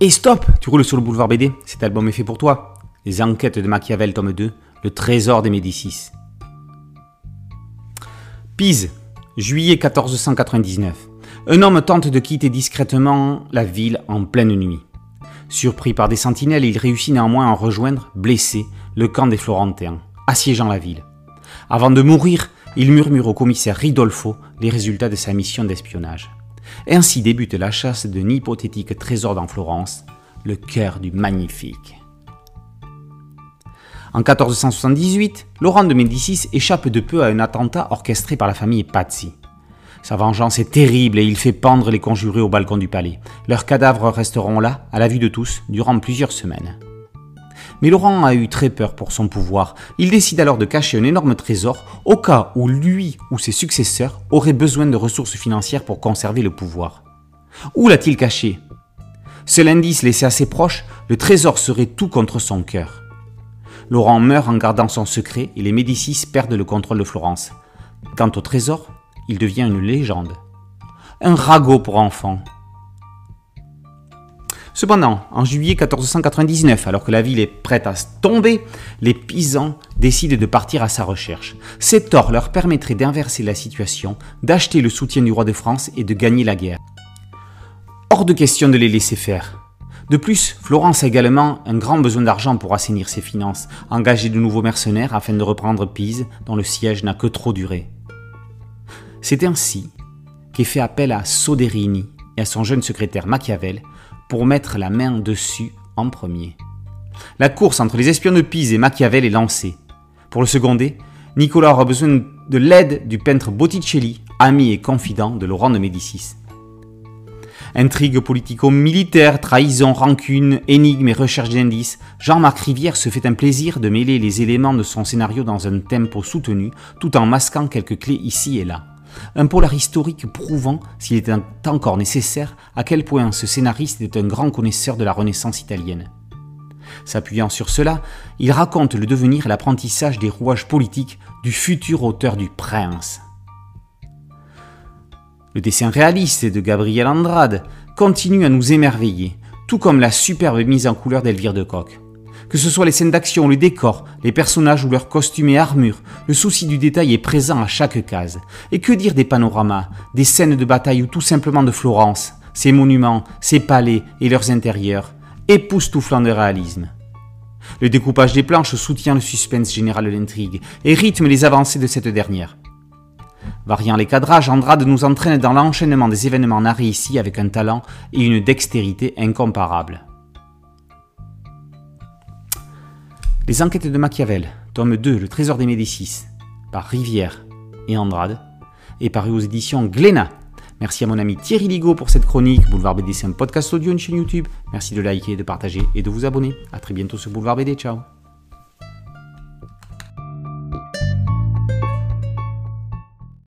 Et stop Tu roules sur le boulevard BD Cet album est fait pour toi. Les enquêtes de Machiavel, tome 2, le trésor des Médicis. Pise, juillet 1499. Un homme tente de quitter discrètement la ville en pleine nuit. Surpris par des sentinelles, il réussit néanmoins à rejoindre, blessé, le camp des Florentins, assiégeant la ville. Avant de mourir, il murmure au commissaire Ridolfo les résultats de sa mission d'espionnage. Ainsi débute la chasse d'un hypothétique trésor dans Florence, le cœur du magnifique. En 1478, Laurent de Médicis échappe de peu à un attentat orchestré par la famille Pazzi. Sa vengeance est terrible et il fait pendre les conjurés au balcon du palais. Leurs cadavres resteront là, à la vue de tous, durant plusieurs semaines. Mais Laurent a eu très peur pour son pouvoir. Il décide alors de cacher un énorme trésor au cas où lui ou ses successeurs auraient besoin de ressources financières pour conserver le pouvoir. Où l'a-t-il caché? Seul indice laissé à ses proches, le trésor serait tout contre son cœur. Laurent meurt en gardant son secret et les Médicis perdent le contrôle de Florence. Quant au trésor, il devient une légende. Un ragot pour enfants. Cependant, en juillet 1499, alors que la ville est prête à tomber, les Pisans décident de partir à sa recherche. Cet or leur permettrait d'inverser la situation, d'acheter le soutien du roi de France et de gagner la guerre. Hors de question de les laisser faire. De plus, Florence a également un grand besoin d'argent pour assainir ses finances, engager de nouveaux mercenaires afin de reprendre Pise, dont le siège n'a que trop duré. C'est ainsi qu'est fait appel à Soderini et à son jeune secrétaire Machiavel pour mettre la main dessus en premier. La course entre les espions de Pise et Machiavel est lancée. Pour le seconder, Nicolas aura besoin de l'aide du peintre Botticelli, ami et confident de Laurent de Médicis. Intrigues politico-militaires, trahison, rancune, énigmes et recherche d'indices, Jean-Marc Rivière se fait un plaisir de mêler les éléments de son scénario dans un tempo soutenu, tout en masquant quelques clés ici et là. Un polar historique prouvant, s'il était encore nécessaire, à quel point ce scénariste était un grand connaisseur de la Renaissance italienne. S'appuyant sur cela, il raconte le devenir et l'apprentissage des rouages politiques du futur auteur du Prince. Le dessin réaliste de Gabriel Andrade continue à nous émerveiller, tout comme la superbe mise en couleur d'Elvire de Kock. Que ce soit les scènes d'action, le décor, les personnages ou leurs costumes et armures, le souci du détail est présent à chaque case. Et que dire des panoramas, des scènes de bataille ou tout simplement de Florence, ses monuments, ses palais et leurs intérieurs, époustouflant de réalisme. Le découpage des planches soutient le suspense général de l'intrigue et rythme les avancées de cette dernière. Variant les cadrages, Andrade nous entraîne dans l'enchaînement des événements narrés ici avec un talent et une dextérité incomparables. Les enquêtes de Machiavel, tome 2, Le Trésor des Médicis, par Rivière et Andrade, est paru aux éditions Glénat. Merci à mon ami Thierry Ligo pour cette chronique. Boulevard BD, c'est un podcast audio, une chaîne YouTube. Merci de liker, de partager et de vous abonner. A très bientôt sur Boulevard BD. Ciao